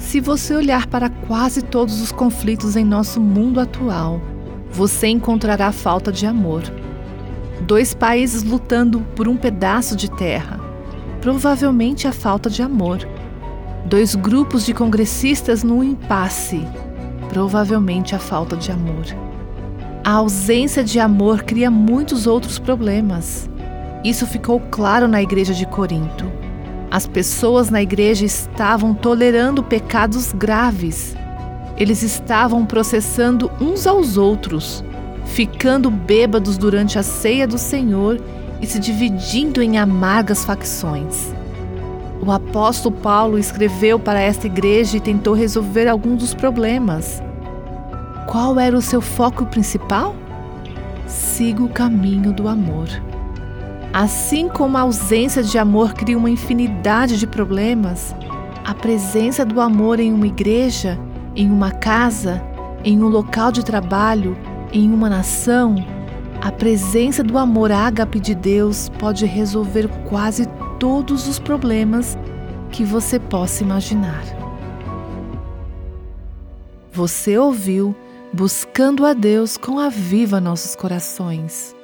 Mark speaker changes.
Speaker 1: Se você olhar para quase todos os conflitos em nosso mundo atual, você encontrará falta de amor. Dois países lutando por um pedaço de terra, provavelmente a falta de amor. Dois grupos de congressistas no impasse, provavelmente a falta de amor. A ausência de amor cria muitos outros problemas. Isso ficou claro na igreja de Corinto. As pessoas na igreja estavam tolerando pecados graves. Eles estavam processando uns aos outros, ficando bêbados durante a ceia do Senhor e se dividindo em amargas facções. O apóstolo Paulo escreveu para esta igreja e tentou resolver alguns dos problemas. Qual era o seu foco principal? Siga o caminho do amor. Assim como a ausência de amor cria uma infinidade de problemas, a presença do amor em uma igreja, em uma casa, em um local de trabalho, em uma nação, a presença do amor ágape de Deus pode resolver quase todos os problemas que você possa imaginar. Você ouviu Buscando a Deus com a Viva Nossos Corações.